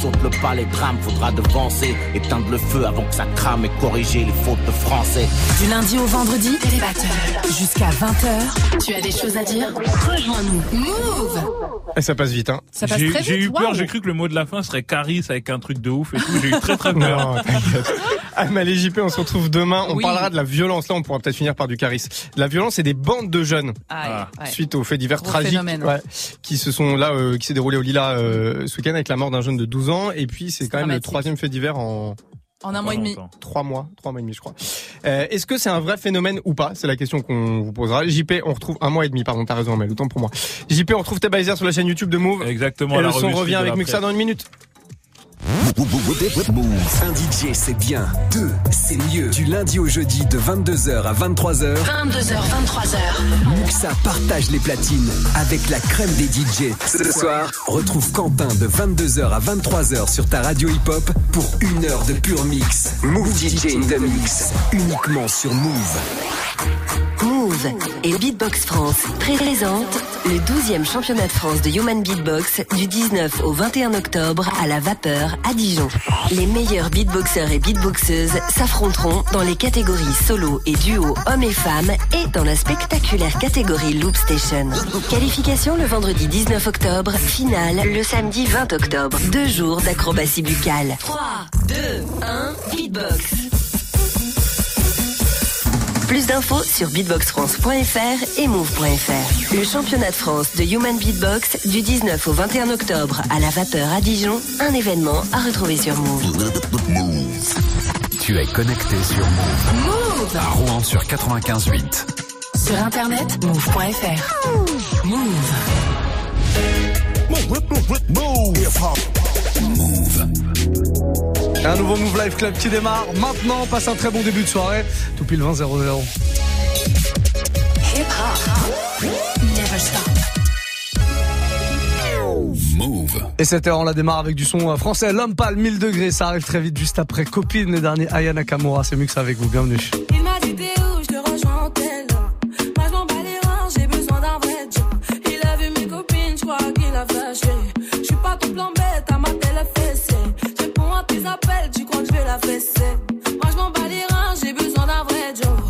saute le pas, les drames, faudra devancer. Éteindre le feu avant que ça crame et corriger les fautes de français. Du lundi au vendredi, jusqu'à 20h. Tu as des choses à dire Rejoins-nous. Move Et ça passe vite, hein. Ça passe J'ai très j'ai vite. eu peur, j'ai cru que le mot de la fin serait Caris avec un truc de ouf et tout. J'ai eu très très peur. Non. Amal et JP, on se retrouve demain. On Oui. parlera de la violence. Là, on pourra peut-être finir par du charisme. La violence et des bandes de jeunes. Aïe, Ah. ouais. Suite aux faits divers Gros tragiques phénomène. ouais, qui se sont là, euh, qui s'est déroulé au Lila euh, ce week-end avec la mort d'un jeune de 12 ans. Et puis, c'est quand même le troisième fait divers en En un mois et demi. Trois mois, trois mois et demi, je crois. Euh, Est-ce que c'est un vrai phénomène ou pas? C'est la question qu'on vous posera. JP, on retrouve un mois et demi, pardon, t'as raison, mais le temps pour moi. JP, on retrouve Tabaizer sur la chaîne YouTube de Move. Exactement. et la le son revient avec Muxa dans une minute. Move. Un DJ, c'est bien. Deux, c'est mieux. Du lundi au jeudi de 22h à 23h, 22h, 23h. Muxa partage les platines avec la crème des DJ. Ce soir, retrouve Quentin de 22h à 23h sur ta radio hip-hop pour une heure de pur mix. Move DJ in the mix. Uniquement sur Move. Move et Beatbox France présente le 12e championnat de France de Human Beatbox du 19 au 21 octobre à la Vapeur à Dijon. Les meilleurs beatboxers et beatboxeuses s'affronteront dans les catégories solo et duo hommes et femmes et dans la spectaculaire catégorie Loop Station. Qualification le vendredi 19 octobre, finale le samedi 20 octobre. Deux jours d'acrobatie buccale. 3, 2, 1, beatbox. Plus d'infos sur beatboxfrance.fr et move.fr. Le championnat de France de Human Beatbox du 19 au 21 octobre à la Vapeur à Dijon, un événement à retrouver sur Move. Tu es connecté sur Move. Move À Rouen sur 95.8. Sur internet, move.fr. Move. Un nouveau Move Life Club qui démarre maintenant. Passe un très bon début de soirée. Tout pile 20 0 0. Hip hop. Never stop. Move. Et cette heure, on la démarre avec du son euh, français. L'homme pâle, 1000 degrés. Ça arrive très vite juste après Copine, le dernier Aya Nakamura. C'est Mux avec vous. Bienvenue. Il m'a dit t'es où, je te rejoins en tel Moi je m'en bats les reins, j'ai besoin d'un vrai job. Il a vu mes copines, je crois qu'il a flashé. Je suis pas ton plan bête, à ma télé tes appels, tu crois que je vais la fesser. Moi je m'en bats les reins, j'ai besoin d'un vrai job.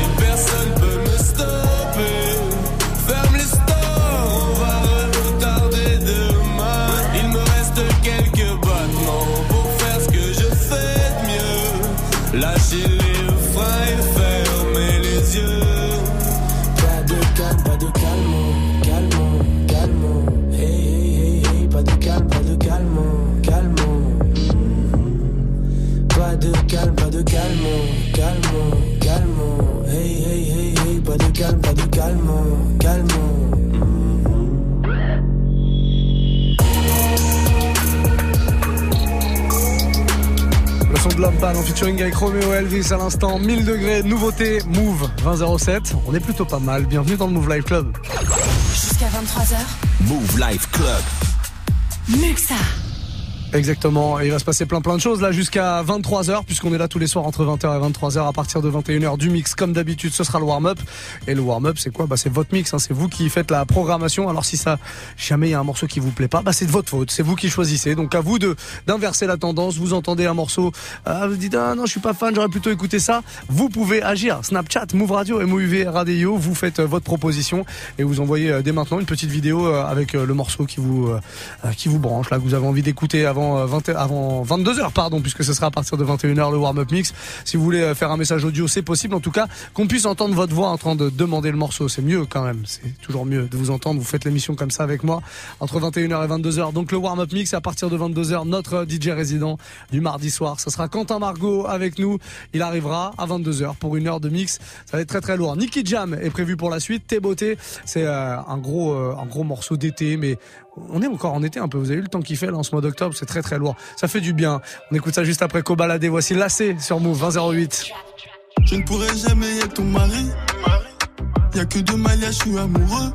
Band en featuring avec Romeo Elvis à l'instant, 1000 degrés, nouveauté, Move 2007. On est plutôt pas mal. Bienvenue dans le Move Live Club. Jusqu'à 23h, Move Life Club. Muxa. Exactement. Et il va se passer plein plein de choses là jusqu'à 23h puisqu'on est là tous les soirs entre 20h et 23h à partir de 21h du mix comme d'habitude ce sera le warm-up. Et le warm-up c'est quoi? Bah c'est votre mix, hein. c'est vous qui faites la programmation. Alors si ça jamais il y a un morceau qui vous plaît pas, bah c'est de votre faute, c'est vous qui choisissez. Donc à vous de d'inverser la tendance. Vous entendez un morceau, ah, vous dites ah non je suis pas fan, j'aurais plutôt écouté ça. Vous pouvez agir. Snapchat, Move Radio, MOUV Radio, vous faites euh, votre proposition et vous envoyez euh, dès maintenant une petite vidéo euh, avec euh, le morceau qui vous euh, euh, qui vous branche là que vous avez envie d'écouter avant euh, 20 avant 22h pardon puisque ce sera à partir de 21h le warm-up mix. Si vous voulez euh, faire un message audio, c'est possible en tout cas qu'on puisse entendre votre voix en train de demander le morceau, c'est mieux quand même, c'est toujours mieux de vous entendre. Vous faites l'émission comme ça avec moi entre 21h et 22h. Donc le warm-up mix à partir de 22h notre DJ résident du mardi soir, ce sera Quentin Margot avec nous. Il arrivera à 22h pour une heure de mix. Ça va être très très lourd. Nicky Jam est prévu pour la suite. T'es beauté, c'est euh, un gros euh, un gros morceau d'été mais on est encore en été un peu. Vous avez vu le temps qu'il fait là en ce mois d'octobre, c'est très très lourd. Ça fait du bien. On écoute ça juste après Kobalade. Voici Lacé sur Move 2008. Je ne pourrai jamais être ton mari. Y'a que deux malias, je suis amoureux.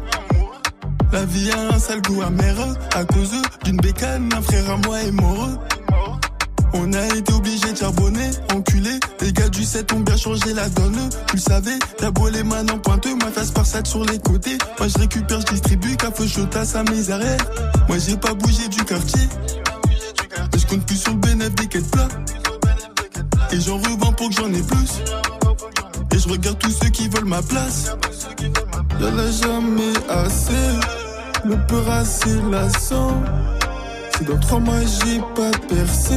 La vie a un sale goût amer à cause d'une bécane, un frère à moi est moreux. On a été obligé de charbonner, enculé. Les gars du 7 ont bien changé la donne. Tu le savais, t'as beau les mains en pointeux, moi face par sur les côtés. Moi je récupère, je distribue, café chaud à mes arrêts. Moi j'ai pas bougé du quartier. Et je compte plus sur le bénéfice des quêtes plats. Et j'en revends pour que j'en ai plus. Et je regarde tous ceux qui veulent ma place. Y'en a jamais assez. Le peur assez lassant. Si dans trois mois j'ai pas percé,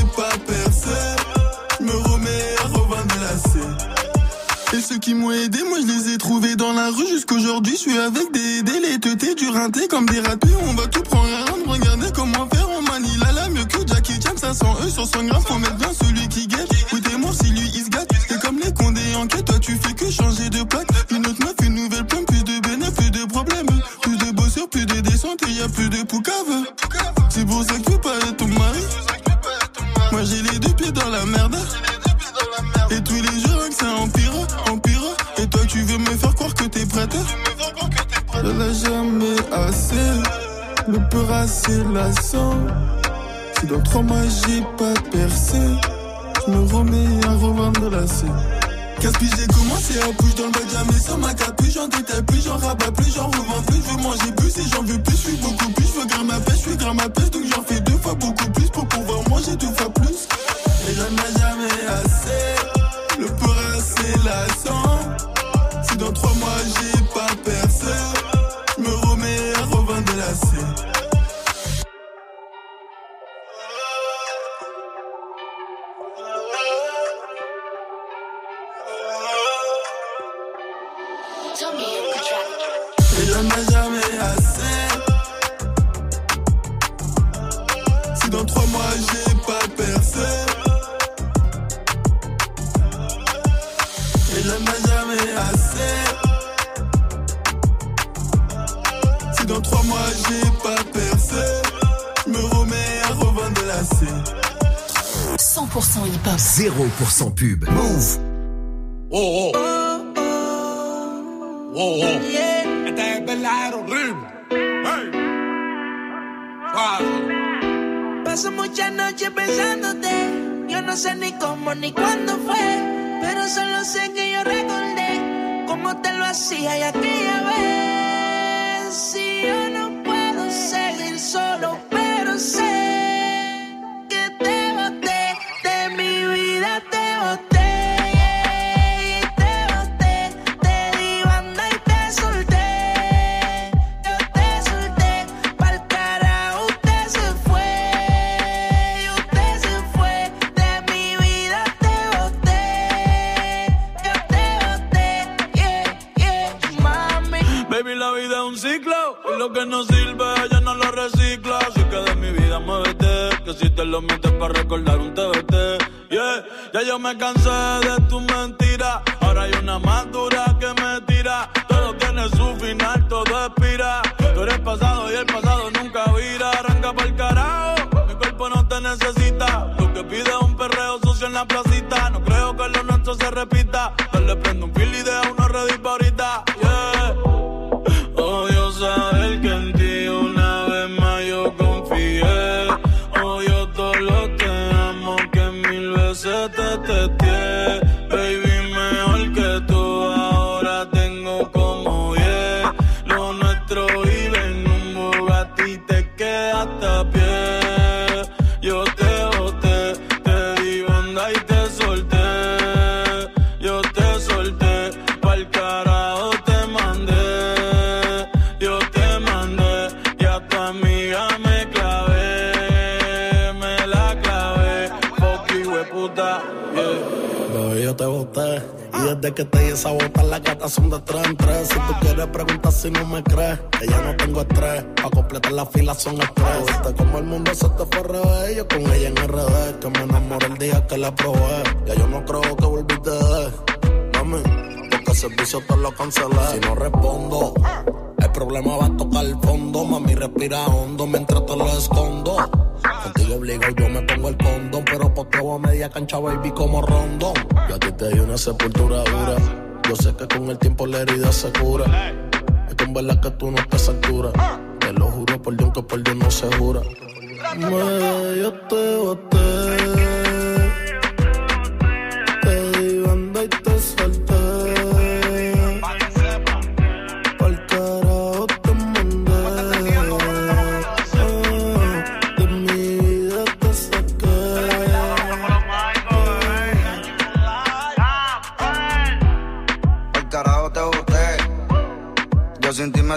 ceux qui m'ont aidé, moi je les ai trouvés dans la rue jusqu'aujourd'hui. Je suis avec des délétetés, du rinté comme des ratés. On va tout prendre à rendre, regardez comment faire. On manie la la mieux que Jackie Chan, 500 E sur 100 grammes. Faut mettre bien celui qui guette. Oui, t'es mort si lui il se gâte. C'est comme les condés en quête, toi tu fais que changer de plaque. Une autre meuf, une nouvelle plume, plus de bénéfices, plus de problèmes. Plus de bosseurs, plus de descente et y a plus de poucave. C'est pour ça que tu pas être ton mari. Moi j'ai les deux pieds dans la merde. Et tous les que ça empire, empire. Et toi tu veux me faire croire que t'es prête Je l'ai jamais assez. Le peur assez lassant. Si dans trois mois j'ai pas percé, je me remets à revendre la scène. Gaspille, j'ai commencé à bouger dans le bac, jamais sans ma capuche. J'en détaille plus, j'en rabats plus, j'en revends plus. Je veux manger plus et j'en veux plus. Je suis beaucoup plus, je veux grimper ma pêche, je suis grimper ma pêche. Donc j'en fais deux fois beaucoup plus pour pouvoir manger deux fois plus. Et j'en ai jamais assez. Le peur lassant. Si dans trois mois j'ai 0% pub. Move. Oh, oh. Oh, oh. Es verdadero horrible. Hey. Paso muchas noches pensándote. Yo no sé ni cómo ni cuándo fue. Pero solo sé que yo recordé cómo te lo hacía y aquella vez. Lo que no sirve ya no lo recicla. Así que de mi vida muévete, que si te lo metes para recordar un TBT. Yeah, ya yo me cansé de tu mentira. Ahora hay una más dura que me tira. Todo tiene su final, todo expira. Tú eres pasado y el pasado nunca vira. Arranca pa'l carajo, mi cuerpo no te necesita. Lo que pide es un perreo sucio en la placita. No creo que lo nuestro se repita. Dale prendo un fil y deja uno ready pa' ahorita. Bota, las gatas son de tres en tres. Si tú quieres preguntar si no me crees, que ya no tengo estrés. Pa' completar la fila son estrés. Viste como el mundo se te fue revés. Yo con ella en RD, que me enamoré el día que la probé. Ya yo no creo que volviste de. Mami, porque el servicio te lo cancelé. Si no respondo, es problema va a tocar el fondo. Mami, respira hondo mientras te lo escondo. Contigo obligo, yo me pongo el condón. Pero poteo a media cancha, baby, como rondón. Yo a ti te di una sepultura dura. Yo sé que con el tiempo la herida se cura. Es que en verdad que tú no estás a altura. Te lo juro por Dios que por Dios no se jura. Me, yo te boté.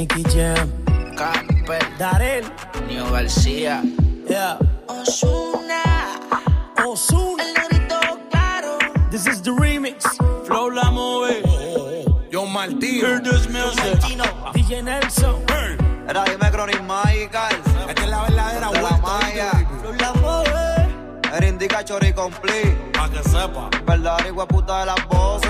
Nicky, Jam. Camper. Darel. Neo García. Yeah. Osuna. Osuna. El negrito claro. This is the remix. Flow la move. Yo Martino. Hear this music. DJ Nelson. Era dime Chronic Magical. Esta es la verdadera de la maya. La move. Era indica chori complete. Pa' que sepa. Verdad, igual puta de las voces.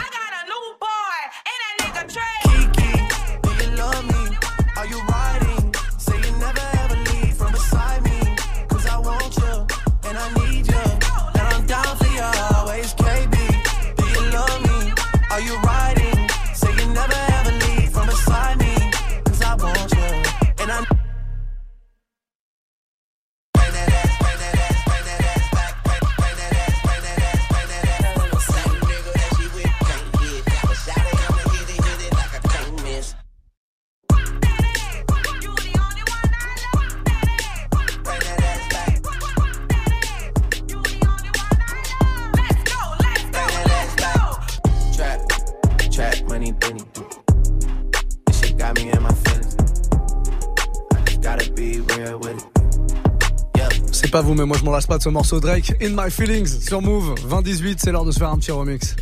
lasse pas de ce morceau Drake. In My Feelings sur Move. 2018, c'est l'heure de se faire un petit remix.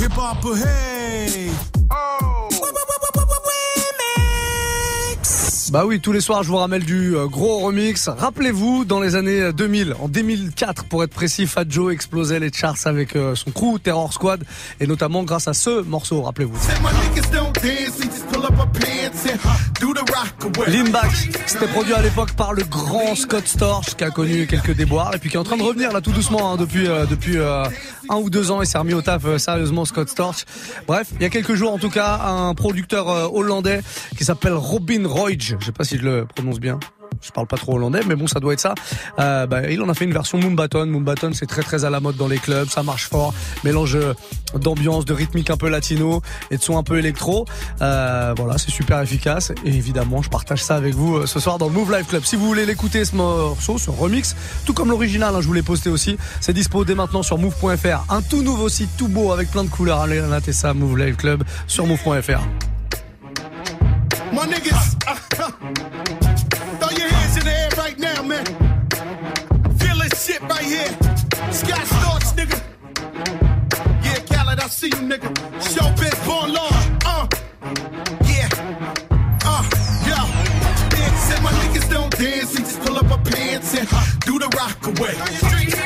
Hip hop, hey! Bah oui, tous les soirs, je vous ramène du euh, gros remix. Rappelez-vous, dans les années 2000, en 2004 pour être précis, Fat Joe explosait les charts avec euh, son crew Terror Squad et notamment grâce à ce morceau, rappelez-vous. Back, c'était produit à l'époque par le grand Scott Storch qui a connu quelques déboires et puis qui est en train de revenir là tout doucement hein, depuis euh, depuis euh, un ou deux ans. Il s'est remis au taf euh, sérieusement Scott Storch. Bref, il y a quelques jours en tout cas, un producteur euh, hollandais qui s'appelle Robin Royge, je sais pas si je le prononce bien. Je parle pas trop hollandais, mais bon, ça doit être ça. Euh, bah, il en a fait une version Moonbaton. Moonbaton, c'est très très à la mode dans les clubs, ça marche fort. Mélange euh, d'ambiance, de rythmique un peu latino et de son un peu électro. Euh, voilà, c'est super efficace. Et évidemment, je partage ça avec vous euh, ce soir dans le Move Live Club. Si vous voulez l'écouter ce morceau, ce remix, tout comme l'original, hein, je vous l'ai posté aussi. C'est dispo dès maintenant sur Move.fr. Un tout nouveau site, tout beau avec plein de couleurs. Allez, notez ça, Move Live Club sur Move.fr. My niggas, uh, throw your hands in the air right now, man. Feel this shit right here. Scott Storch, nigga. Yeah, Khaled, I see you, nigga. Showbiz, born law. Uh, yeah. Uh, yo. Said my niggas don't dance, they just pull up a pants and do the rock away.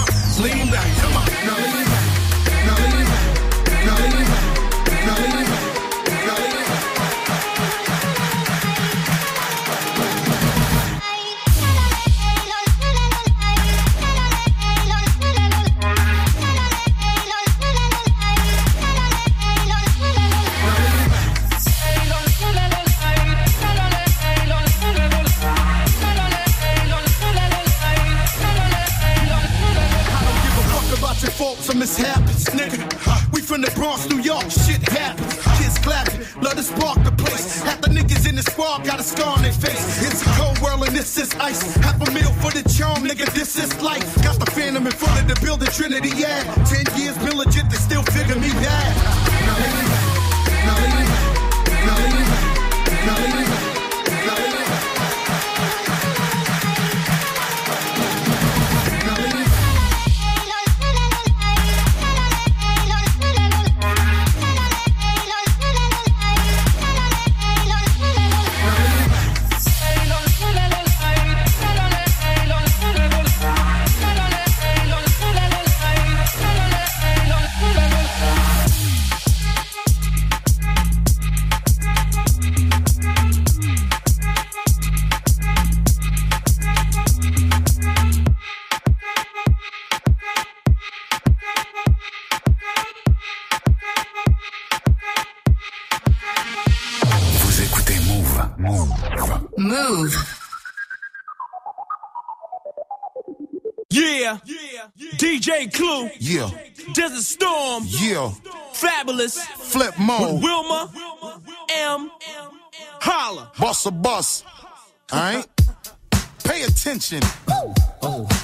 Bronx, New York, shit happens. Kids clapping, love to spark the place. Half the niggas in the squad got a scar on their face. It's a cold world and this is ice. Half a meal for the charm, nigga, this is life. Got the phantom in front of the building, Trinity, yeah. Ten years been legit, they still figure me bad. DJ Clue. Yeah. Desert Storm. Yeah. Fabulous. Flip mode. With Wilma. M. Holla. Bust a bus. Alright? Pay attention.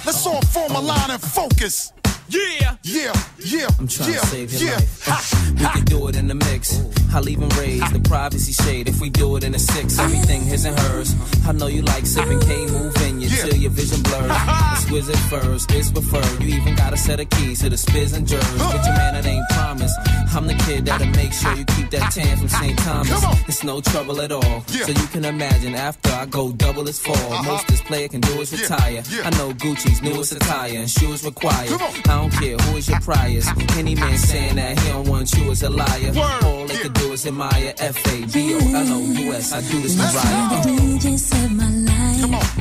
Let's all form a line and focus. Yeah. Yeah. Yeah. I'm trying yeah. to save your yeah. life. We can do it in the mix. I'll even raise the privacy shade if we do it in a six. Everything his and hers. I know you like sipping K, move in you till your vision blurs. Exquisite first, it's preferred. You even got a set of keys to the spiz and jers. Get your man, it ain't promise. I'm the kid that'll make sure you keep that tan from St. Thomas. It's no trouble at all. So you can imagine after I go double as fall. Most this player can do is retire. I know Gucci's newest attire and shoes required. I don't care who is your priors. Any man saying that he don't want you is a liar. All they could do is admire F A B O L O U S. I do this to Mariah. DJ saved my life.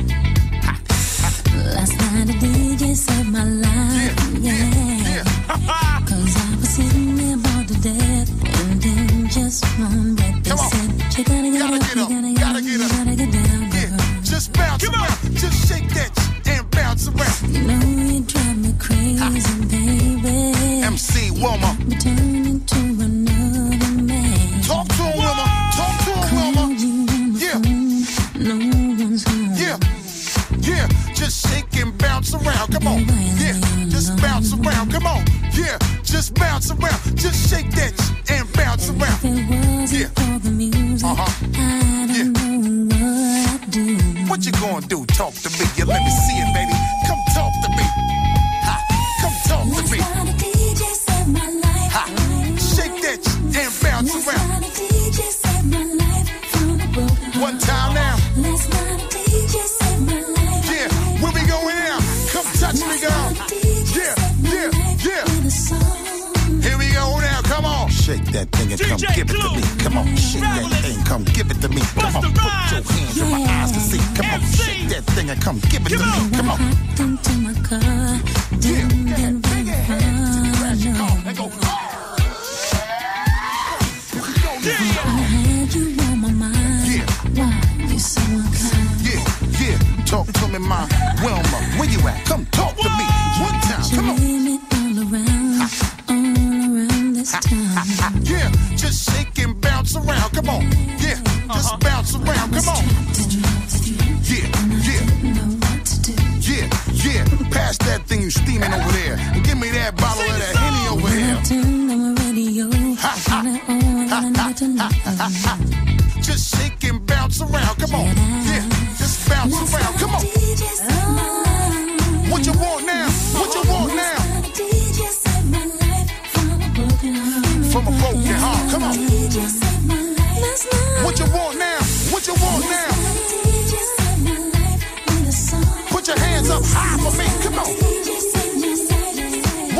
Last night the DJ saved my life. Yeah. Cause I was sitting there bored to death. And then just one breath they said, You gotta get up, you gotta get up, you gotta get down, girl. Just bounce around. Just shake that shit and bounce around. You know you drive me crazy, baby. MC Wilma. Me turn into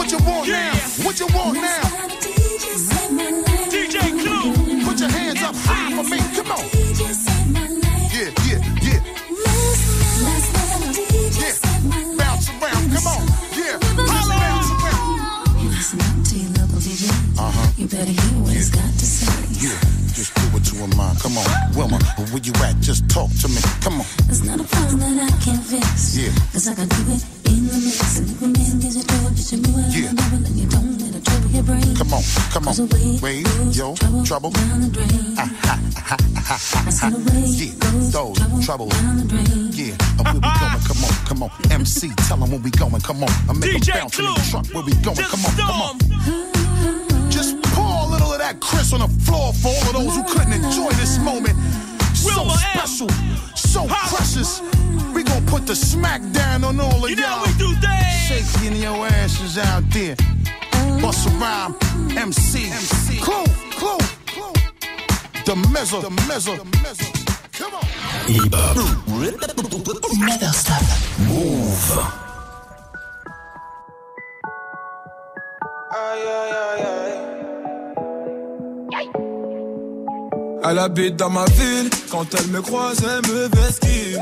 What you want now? What you want now? DJ Clue. Put your hands up high for me. Come on. Yeah, yeah, yeah. Yeah. Bounce around. Come on. Yeah. Bounce around. Listen up to your local DJ. Uh-huh. You better hear what it's got to say. Yeah, just do what you want, mine. Come on, Wilma, where you at? Just talk to me. Come on. On, come on. Cause away Wait, goes yo, trouble, trouble. down the drain. Ah, ha, ha, ha, ha, I said ha. away Yeah, goes those trouble, trouble. down the drain. Yeah, uh, where we going? Come on, come on. MC, tell them where we going. Come on. I make DJ them bounce in the truck. Where we going? Come on, come on. Just pour a little of that Chris on the floor for all of those who couldn't enjoy this moment. So Wilma M. special, so precious. We gonna put the smack down on all of You know y'all. how we do things. Shaking your asses out there. Bust MC, MC. Clue, clue, clue. The mezzo, the mezzo, the mezzo. Come on. Never stop. Move. Elle habite dans ma ville, quand elle me croise, elle me vesquille.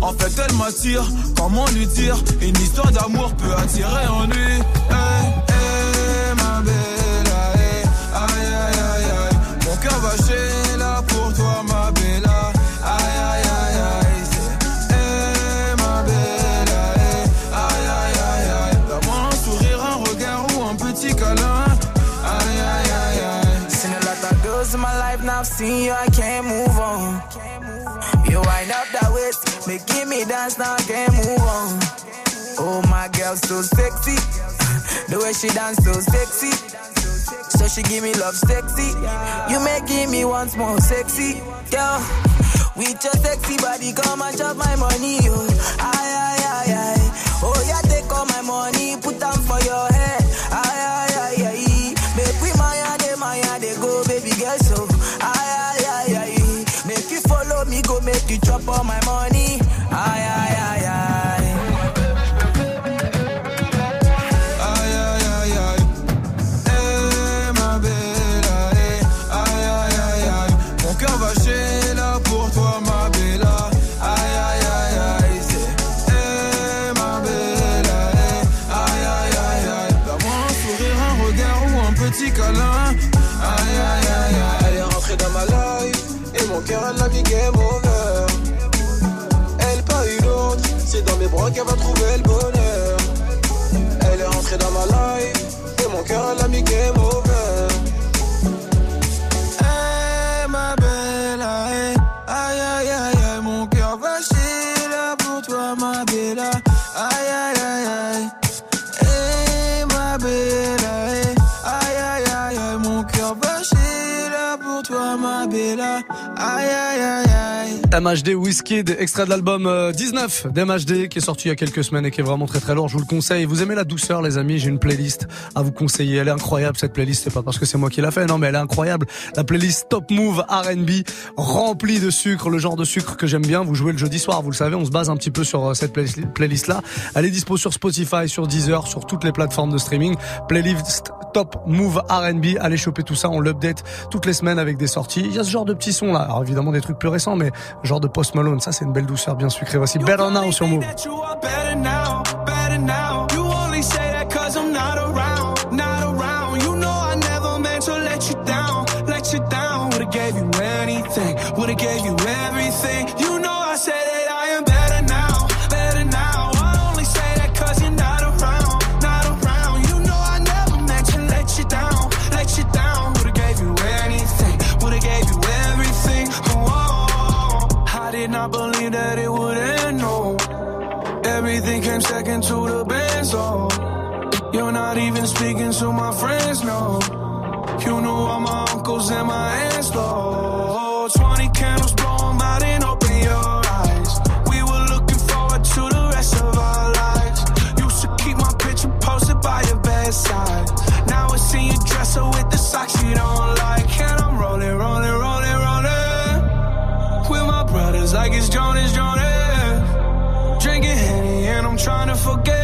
En fait, elle m'attire, comment lui dire Une histoire d'amour peut attirer en lui. Hey, hey, ma belle, hey, aïe, aïe, aïe. Mon cœur va chez là pour toi, ma belle. Aïe, aïe, aïe, aïe. Hey, ma belle, aïe, aïe, aïe, aïe. Donne-moi un sourire, un regard ou un petit câlin. Aïe, aïe, aïe, aïe. Seen a lot of girls in my life, now I've seen you, waist, making me dance, now I can't move on. Oh, my girl, so sexy. The way she dance, so sexy. So she give me love sexy. You making me once more sexy. Girl, with your sexy body, come and chop my money. Oh, aye, aye, aye, aye. Oh, yeah, take all my money, put them for your head. MHD Wizkid, extrait de l'album euh, 19 d'MHD qui est sorti il y a quelques semaines et qui est vraiment très très lourd. Je vous le conseille. Vous aimez la douceur, les amis? J'ai une playlist à vous conseiller. Elle est incroyable cette playlist. C'est pas parce que c'est moi qui l'a fait, non, mais elle est incroyable. La playlist Top Move R&B remplie de sucre, le genre de sucre que j'aime bien. Vous jouez le jeudi soir, vous le savez. On se base un petit peu sur euh, cette playlist là. Elle est dispo sur Spotify, sur Deezer, sur toutes les plateformes de streaming. Playlist top move R&B. Allez choper tout ça. On l'update toutes les semaines avec des sorties. Il y a ce genre de petits sons là. Alors évidemment des trucs plus récents, mais genre de Post Malone. Ça, c'est une belle douceur bien sucrée. Voici Better Now sur Move. forget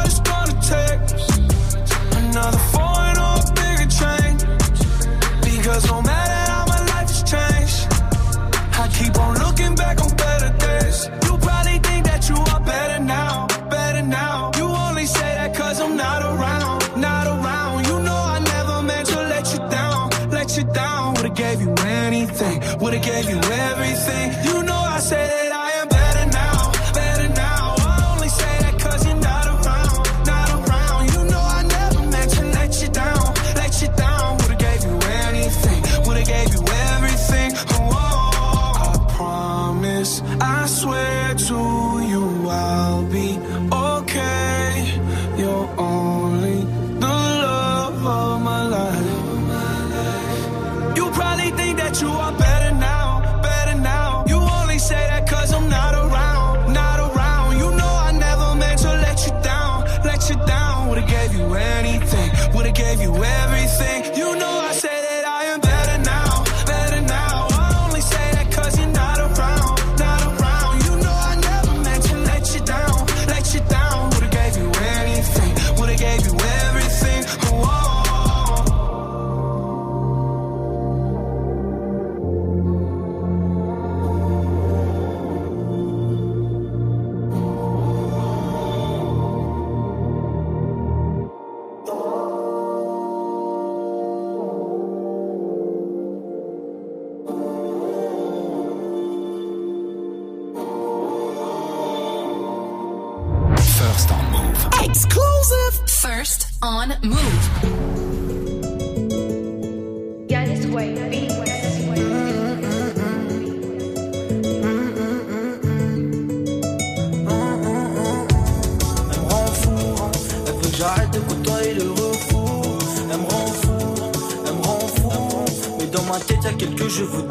Move. Elle me elle que j'arrête le refou. Elle me elle me rend fou. Mais dans ma tête, y'a je vous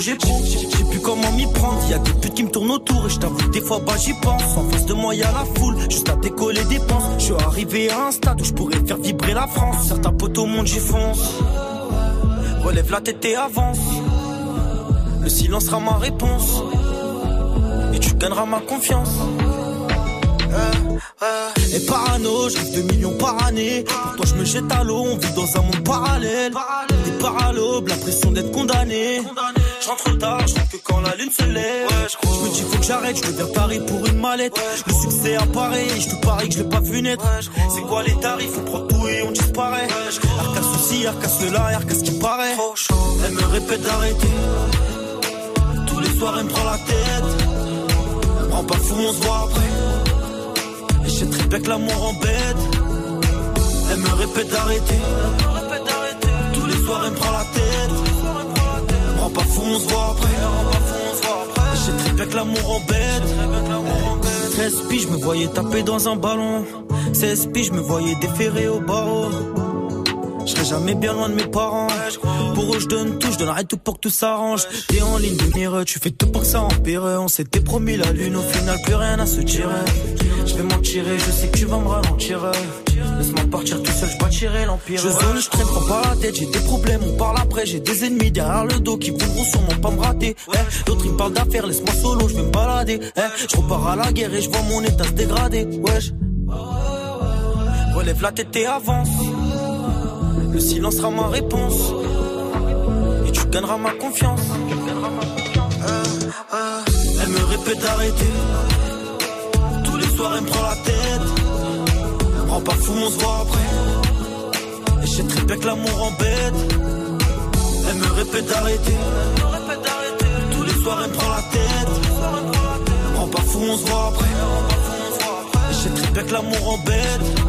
sais plus comment m'y prendre, y a des putes qui me tournent autour, et je t'avoue des fois, bah j'y pense. En face de moi, y a la foule, juste à décoller des penses. Je suis arrivé à un stade où je pourrais faire vibrer la France. Certains potes au monde, j'y fonce. Relève la tête et avance. Le silence sera ma réponse. Et tu gagneras ma confiance. Et parano, je rêve de millions par année. Pour toi, je me jette à l'eau, on vit dans un monde parallèle. Des paralobes, l'impression d'être condamné. Rentre tard, je que quand la lune se lève. je me dis, faut que j'arrête, je deviens taré pour une mallette. Le succès apparaît, je te parie que je l'ai pas vu naître. C'est quoi les tarifs, on prend tout et on disparaît. Arca ceci, arca cela, arca ce qui paraît. Elle me répète d'arrêter. Tous les soirs, elle me prend la tête. Elle me rend pas fou, on se voit après. Et je sais très bien que l'amour embête. Elle me répète d'arrêter. Tous les soirs, elle me prend la tête. Rend pas fou, on se voit après. Je sais très bien que l'amour embête. 13 piges, je me voyais taper dans un ballon. 16 piges, je me voyais déférer au barreau. Je serai jamais bien loin de mes parents. Pour eux, je donne tout, je donnerai tout pour que tout s'arrange. T'es en ligne de mire, tu fais tout pour que ça empire. On s'était promis la lune, au final, plus rien à se tirer. Je vais m'en tirer, je sais que tu vas me ralentir. Laisse-moi partir tout seul, je bâtirai l'empire. Je zone, je traîne, prends pas la tête, j'ai des problèmes, on parle après, j'ai des ennemis derrière le dos qui voudront sûrement pas me rater. Eh, L'autre il me parle d'affaires, laisse-moi solo, je vais me balader. Eh, je repars à la guerre et je vois mon état se dégrader. Wesh. Relève la tête et avance. Le silence sera ma réponse. Et tu gagneras ma confiance. Elle me répète d'arrêter. Tous les soirs, elle me prend la tête. Rend pas fou, on se voit après. Et je sais très bien que l'amour embête. Elle me répète d'arrêter. Tous les soirs, elle me prend la tête. Rend pas fou, on se voit après. Et je très bien que l'amour embête.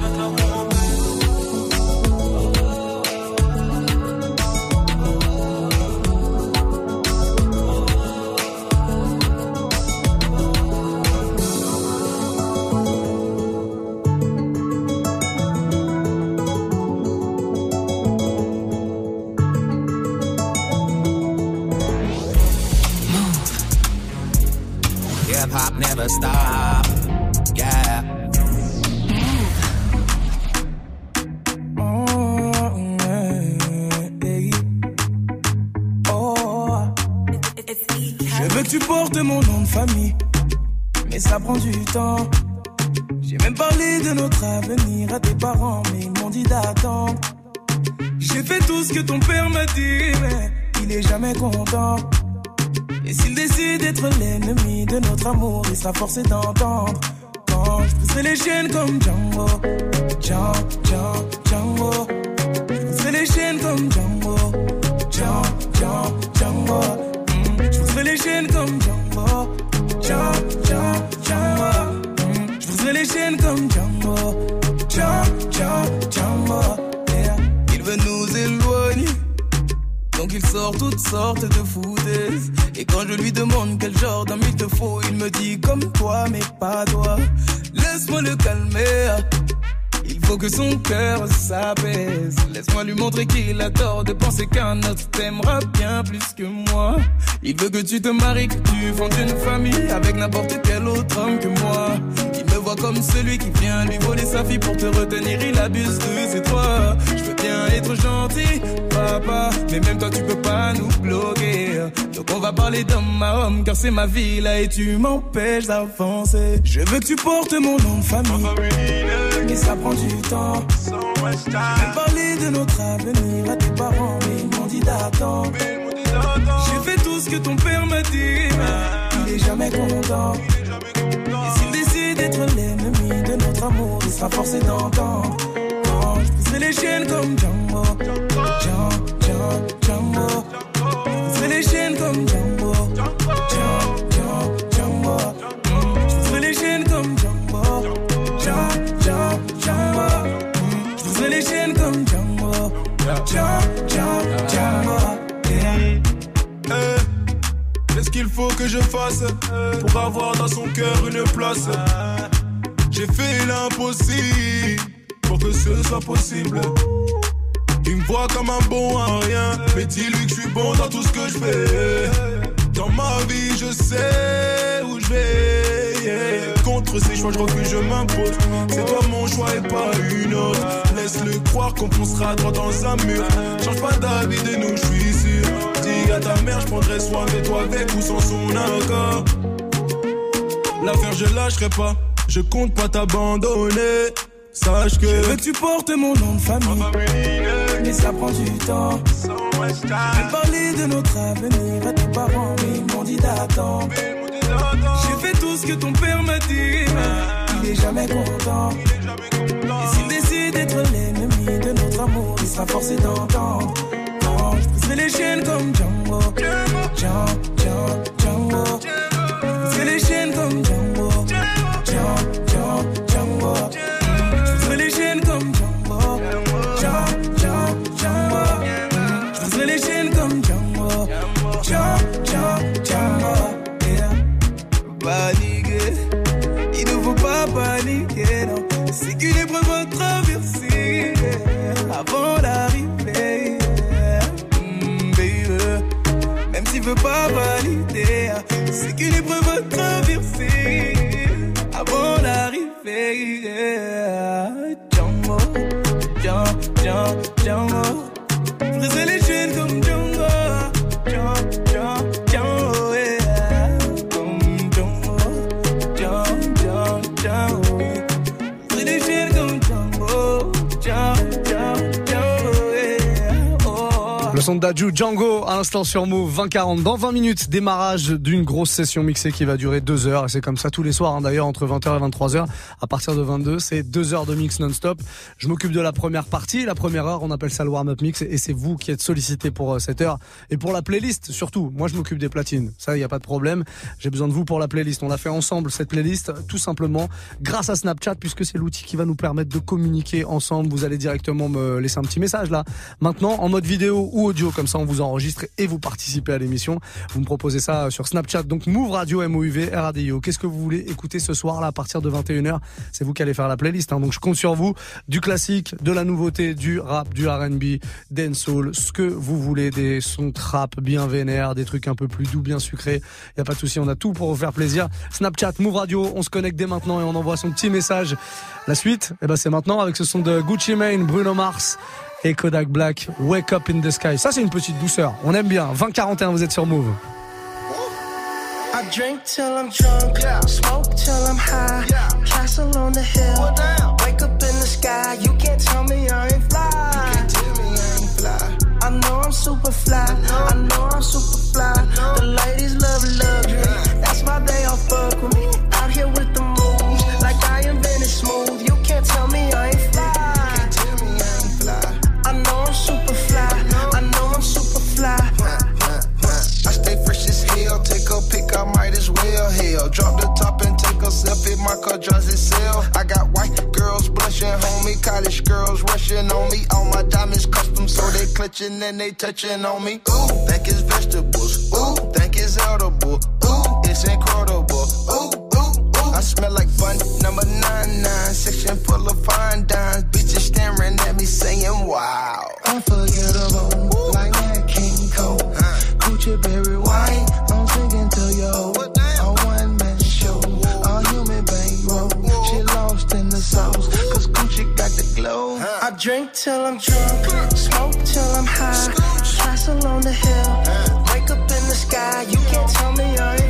Yeah. Je veux que tu portes mon nom de famille, mais ça prend du temps. J'ai même parlé de notre avenir à tes parents, mais ils m'ont dit d'attendre. J'ai fait tout ce que ton père m'a dit, mais il est jamais content. Et d'être l'ennemi de notre amour, il sera forcé d'entendre. Quand je briserai les chaînes comme Django, Django, Django, Django. Je les chaînes comme Django, Django, Django, Django. Je briserai les chaînes comme Django, Django, Django, Django. Mm. Je les chaînes comme Django, Django, Django, Django. Yeah. Il veut nous éloigner. Donc il sort toutes sortes de foutaises. Il veut que tu te maries, que tu fondes une famille avec n'importe quel autre homme que moi. Il me voit comme celui qui vient lui voler sa fille pour te retenir. Il abuse de ses droits. Je veux bien être gentil, papa, mais même toi tu peux pas nous bloquer. Donc on va parler d'homme à homme, car c'est ma vie là et tu m'empêches d'avancer. Je veux que tu portes mon nom de famille, mais ça prend du temps. Même parler de notre avenir à tes parents, mais ils m'ont dit d'attendre. J'ai fait tout ce que ton père m'a dit, il est jamais content. Et s'il décide d'être l'ennemi de notre amour, il sera forcé d'entendre. Quand je les chaînes comme Django, Django, Django, les chaînes comme Django, que je fasse pour avoir dans son cœur une place J'ai fait l'impossible pour que ce soit possible. Il me voit comme un bon à rien. Mais dis-lui que je suis bon dans tout ce que je fais. Dans ma vie, je sais où je vais. Contre ces choix, je refuse, je m'impose. C'est toi mon choix et pas une autre. Laisse-le croire qu'on foncera droit dans un mur. Change pas d'avis de nous, je suis sûr. Dis à ta mère, je prendrai soin de toi avec ou sans son accord. L'affaire, je lâcherai pas. Je compte pas t'abandonner. Sache que. Je veux que tu portes mon nom de famille. Mais ça prend du temps. Parlé de notre avenir à tes parents, mais ils m'ont dit d'attendre. J'ai fait tout ce que ton père m'a dit, mais il est jamais content. Et s'il décide d'être l'ennemi de notre amour, il sera forcé d'entendre. Briserai les chaînes comme Django. Django, Django, Django. Briserai les chaînes comme. Django, Même s'il son de Daju Django à l'instant sur Move 2040 dans 20 minutes démarrage d'une grosse session mixée qui va durer 2 heures. Et c'est comme ça tous les soirs hein, d'ailleurs entre 20h et 23h à partir de 22 c'est 2 heures de mix non-stop. Je m'occupe de la première partie la première heure. On appelle ça le warm-up mix. Et c'est vous qui êtes sollicité pour euh, cette heure. Et pour la playlist surtout moi je m'occupe des platines. Ça il y a pas de problème. J'ai besoin de vous pour la playlist. On l'a fait ensemble cette playlist tout simplement grâce à Snapchat puisque c'est l'outil qui va nous permettre de communiquer ensemble. Vous allez directement me laisser un petit message là. Maintenant en mode vidéo ou audio comme ça on vous enregistre et vous participez à l'émission. Vous me proposez ça sur Snapchat donc Move Radio MOUV RADIO qu'est-ce que vous voulez écouter ce soir là à partir de 21h c'est vous qui allez faire la playlist hein. donc je compte sur vous. Du classique de la nouveauté du rap du R&B dancehall ce que vous voulez des sons trap bien vénères des trucs un peu plus doux bien sucrés. Y a pas de souci on a tout pour vous faire plaisir. Snapchat Move Radio on se connecte dès maintenant et on envoie son petit message. La suite eh ben c'est maintenant avec ce son de Gucci Mane Bruno Mars et Kodak Black, Wake Up in the Sky. Ça, c'est une petite douceur. On aime bien. 20-41, vous êtes sur Move. I drink till I'm drunk, smoke till I'm high. Castle on the hill, wake up in the sky. You can't tell me I ain't fly. I know I'm super fly. I know I'm super fly. The ladies love luxury. That's why they all fuck with me. Drop the top and take a selfie. My car drives itself. I got white girls blushing, homie. College girls rushing on me. All my diamonds custom, so they clutching and they touching on me. Ooh, think it's vegetables. Ooh, think it's edible. Ooh, it's incredible. Ooh, ooh, ooh. I smell like bun number nine nine. Section full of fine dimes. Bitches staring at me saying, wow. Unforgettable, like that King Cole. Gucci berry the. I drink till I'm drunk, smoke till I'm high. Castle on the hill, wake up in the sky. You can't tell me I ain't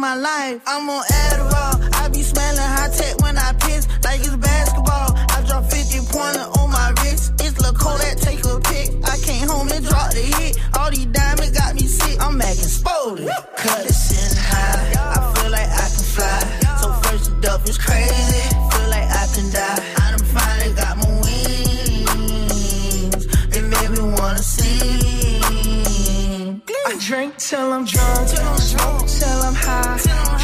my life. I'm on Adderall. I be smelling high tech when I piss, like it's basketball. I drop 50 pointer on my wrist. It's LaColette, take a pic. I came home and dropped the hit. All these diamonds got me sick. I'm acting spolden. Cut it high. I feel like I can fly. So first the duff is crazy. drink till I'm drunk, till I'm drunk, till I'm high. Till I'm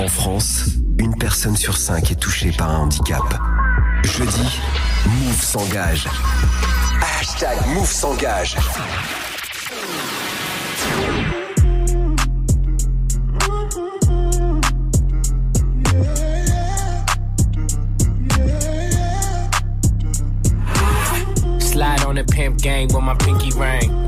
En France, une personne sur cinq est touchée par un handicap. Jeudi, Move s'engage. Hashtag Move s'engage. Slide on the pimp gang with my pinky ring.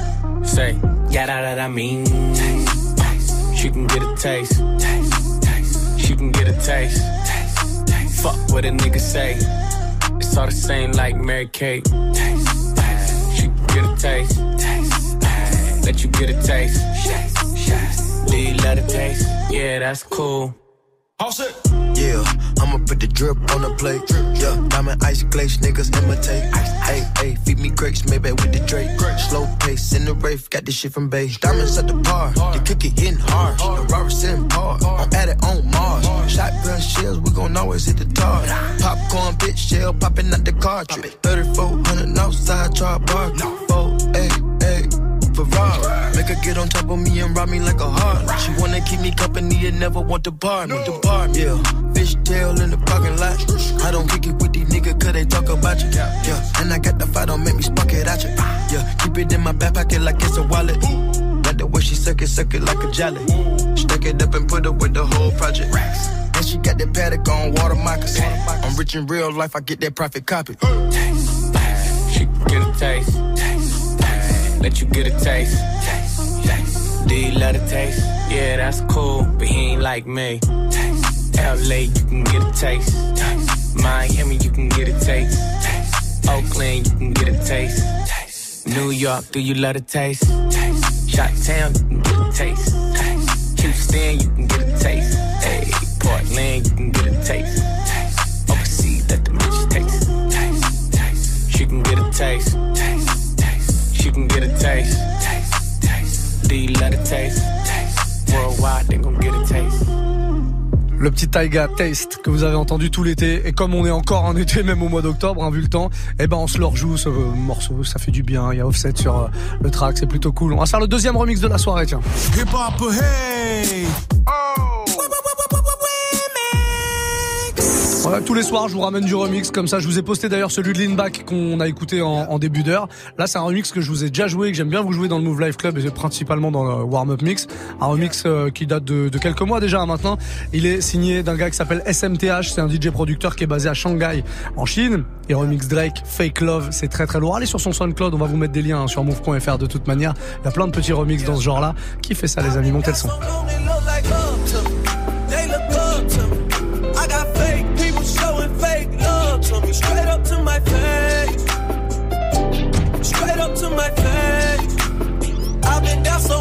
Say, yeah, that, that I mean. Taste, taste. She can get a taste. taste, taste. She can get a taste. taste, taste. Fuck what a nigga say. It's all the same like Mary Kate. Taste, taste. She can get a taste. taste, taste. Let you get a taste. Taste, taste. Do you love the taste? Yeah, that's cool. All set. Yeah, I'ma put the drip on the plate. Yeah, diamond ice glaze, niggas imitate. Hey, hey, feed me grapes, maybe with the Drake. Slow pace in the rave, got this shit from Bay. Diamonds at the bar, the cookie hitting hard. The Robert sitting hard, I'm at it on Mars. Shotgun shells, we gon' always hit the tar. Popcorn, bitch, shell popping out the cartridge. 3400 outside, try bar. Four, eight, eight. Ferrari. Make her get on top of me and rob me like a heart. She wanna keep me company and never want to bar me. The bar, yeah. Fish tail in the parking lot. I don't kick it with these niggas cause they talk about you. Yeah, and I got the fight, don't make me spark it at you. Yeah, keep it in my back pocket like it's a wallet. Like the way she suck it, suck it like a jelly. Stack it up and put it with the whole project. And she got that paddock on water moccasin. I'm rich in real life, I get that profit copy. Taste, taste. She get a taste. Let you get a taste. taste, taste. Do love the taste? Yeah, that's cool, but he ain't like me. LA, you can get a taste. Miami, you can get a taste. Oakland, you can get a taste. New York, do you love the taste? Shot Town, you can get a taste. Houston, you can get a taste. Hey, Portland, you can get a taste. Overseas, let the bitch taste. She can get a taste. She can get a taste. Do you love taste? taste. Worldwide, they gon' get a taste. Le petit Taiga Taste que vous avez entendu tout l'été. Et comme on est encore en été, même au mois d'octobre, hein, vu le temps, eh ben on se le rejoue ce morceau. Ça fait du bien. Il y a Offset sur euh, le track. C'est plutôt cool. On va faire le deuxième remix de la soirée, tiens. Hip hop, hey! Ouais, tous les soirs, je vous ramène du remix comme ça. Je vous ai posté d'ailleurs celui de Leanback qu'on a écouté en, en début d'heure. Là, c'est un remix que je vous ai déjà joué, que j'aime bien vous jouer dans le Move Life Club et principalement dans le Warm Up Mix. Un remix euh, qui date de, de, quelques mois déjà hein, maintenant. Il est signé d'un gars qui s'appelle SMTH. C'est un DJ producteur qui est basé à Shanghai, en Chine. Et remix Drake, Fake Love, c'est très très lourd. Allez sur son SoundCloud, on va vous mettre des liens hein, sur move.fr de toute manière. Il y a plein de petits remix dans ce genre-là. Qui fait ça, les amis Montez le son. Straight up to my face. Straight up to my face. I've been down so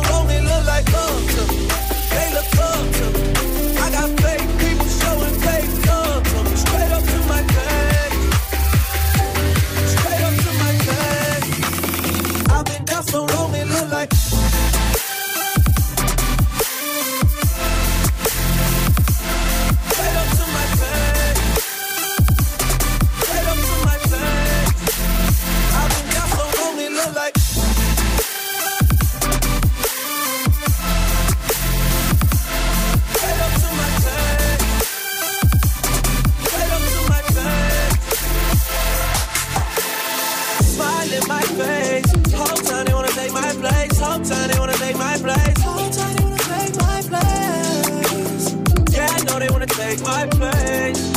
take my place.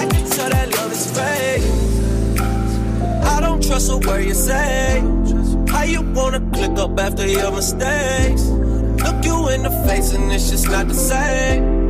I can tell that love is fake. I don't trust a word you say. How you wanna click up after your mistakes? Look you in the face and it's just not the same.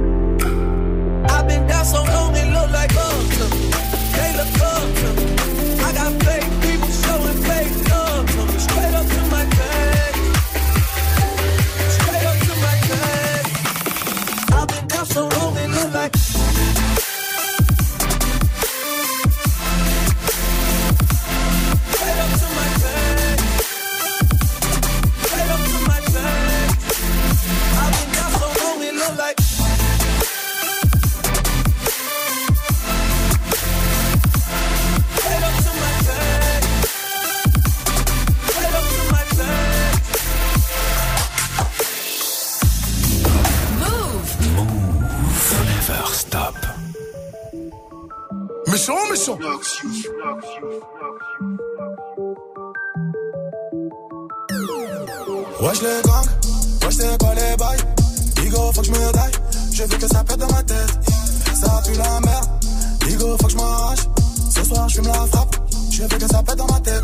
Wesh les gangs, wesh c'est quoi les bails? Igo faut que je me daille, je veux que ça pète dans ma tête. Ça pue la merde, Igo faut que je m'arrache. Ce soir je fume la frappe, je veux que ça pète dans ma tête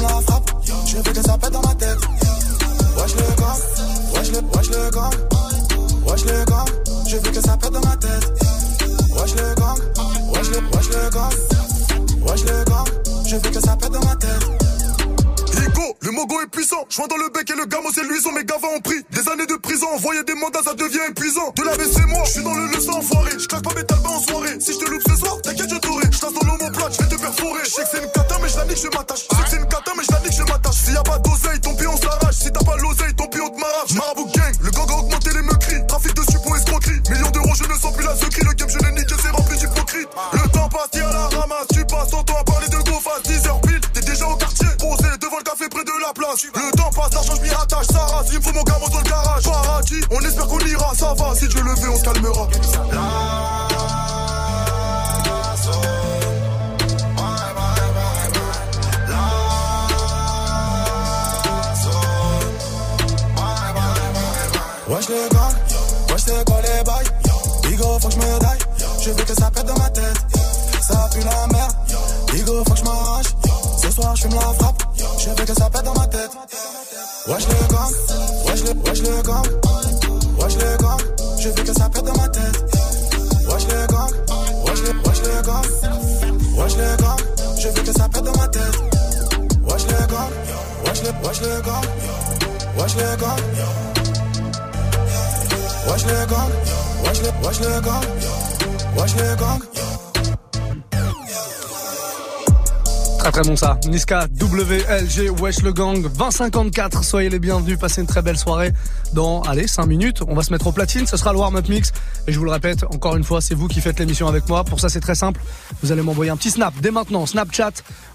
La je veux que ça pète dans ma tête Wesh les gang, wesh les, wesh les gang Wesh les gang, je veux que ça pète dans ma tête Wesh les gang, wesh les, wesh les gang Wesh les gang, je veux que ça pète dans ma tête le mogo est puissant. Joint dans le bec et le gamo c'est luisant. Mes gavas ont pris des années de prison. Envoyer des mandats, ça devient épuisant. De la c'est moi, je suis dans le leçon enfoiré. Je claque pas mes talbans en soirée. Si je te loupe Niska WLG Wesh le Gang 2054. Soyez les bienvenus. Passez une très belle soirée. Dans allez 5 minutes, on va se mettre au platine. Ce sera le warm up mix. Et je vous le répète encore une fois, c'est vous qui faites l'émission avec moi. Pour ça c'est très simple. Vous allez m'envoyer un petit snap dès maintenant. Snapchat,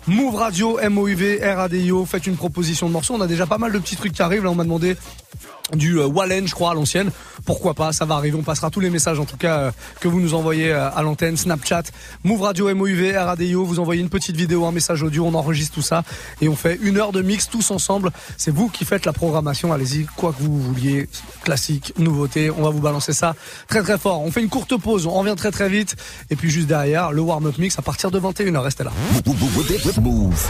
Move Radio, MOUV, RADIO. Faites une proposition de morceau. On a déjà pas mal de petits trucs qui arrivent. Là on m'a demandé du euh, Wallen, je crois, à l'ancienne. Pourquoi pas, ça va arriver. On passera tous les messages, en tout cas, euh, que vous nous envoyez euh, à l'antenne, Snapchat, Move Radio, MOUV, RADIO. Vous envoyez une petite vidéo, un message audio, on enregistre tout ça et on fait une heure de mix tous ensemble. C'est vous qui faites la programmation. Allez-y, quoi que vous vouliez, classique, nouveauté, on va vous balancer ça très très fort. On fait une courte pause, on revient très très vite. Et puis juste derrière, le warm-up mix à partir de 21h. Restez là. Move.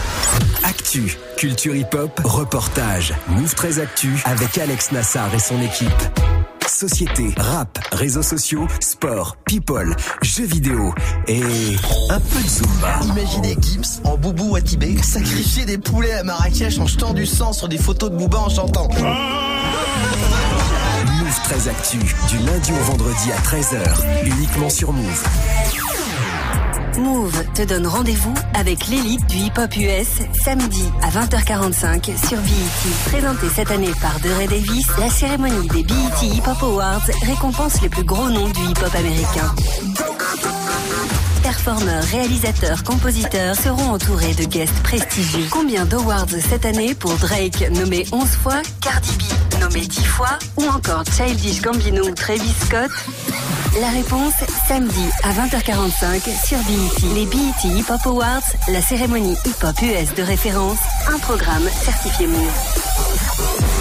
Actu, culture hip-hop, reportage. Move très actu avec Alex Nassar et son équipe. Société, rap, réseaux sociaux, sport, people, jeux vidéo et un peu de Zumba. Imaginez Gims en boubou à Tibet sacrifier des poulets à Marrakech en jetant du sang sur des photos de Booba en chantant. Move 13 Actu, du lundi au vendredi à 13h, uniquement sur Move. Move te donne rendez-vous avec l'élite du hip-hop US samedi à 20h45 sur BET. Présentée cette année par DeRay Davis, la cérémonie des BET Hip Hop Awards récompense les plus gros noms du hip-hop américain. Performeurs, réalisateurs, compositeurs seront entourés de guests prestigieux. Combien d'awards cette année pour Drake, nommé 11 fois, Cardi B, nommé 10 fois, ou encore Childish Gambino ou Travis Scott? La réponse, samedi à 20h45 sur BET. Les BET Hip Hop Awards, la cérémonie hip hop US de référence, un programme certifié Move.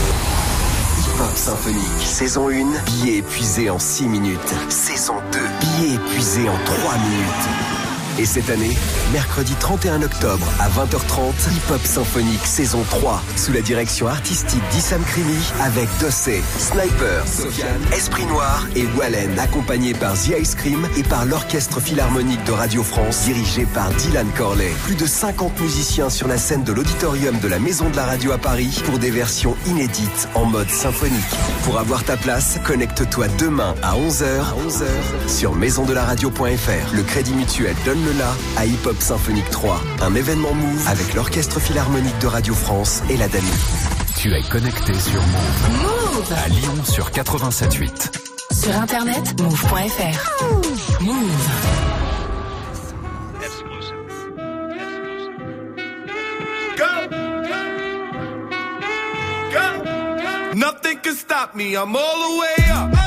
Hip-Hop Symphonique, saison 1, billets épuisés en 6 minutes. Saison 2, billets épuisés en 3 minutes. Et cette année, mercredi 31 octobre à 20h30, Hip Hop Symphonique saison 3, sous la direction artistique d'Issam Krimi, avec Dossé, Sniper, Sofiane, Esprit Noir et Wallen, accompagné par The Ice Cream et par l'Orchestre Philharmonique de Radio France, dirigé par Dylan Corley. Plus de 50 musiciens sur la scène de l'auditorium de la Maison de la Radio à Paris pour des versions inédites en mode symphonique. Pour avoir ta place, connecte-toi demain à 11h, 11h sur maisondelaradio.fr. Le Crédit Mutuel donne la à Hip Hop Symphonique 3, un événement Move avec l'Orchestre Philharmonique de Radio France et la DALI. Tu es connecté sur Move. Move À Lyon sur 87.8. Sur internet, move.fr. Move. Nothing can stop me. I'm all the way up.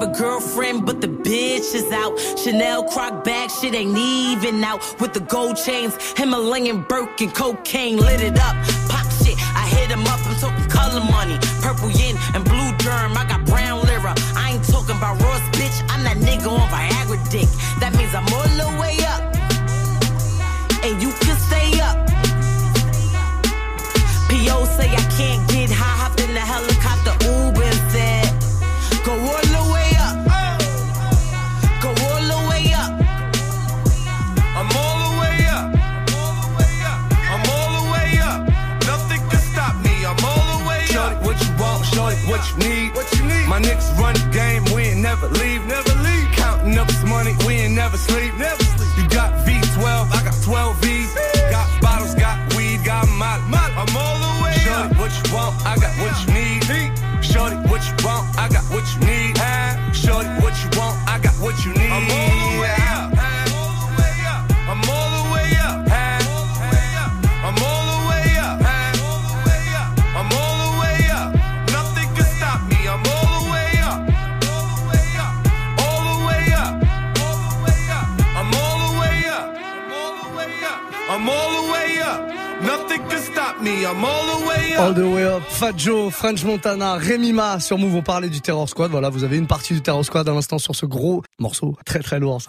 have a girlfriend, but the bitch is out. Chanel croc bag, shit ain't even out. With the gold chains, Himalayan Birkin, cocaine lit it up. Pop shit, I hit him up. I'm talking color money, never leave. Never All the way up, Fat French Montana, Rémi Ma sur Move, on parlait du Terror Squad. Voilà, vous avez une partie du Terror Squad à l'instant sur ce gros morceau. Très très lourd ça.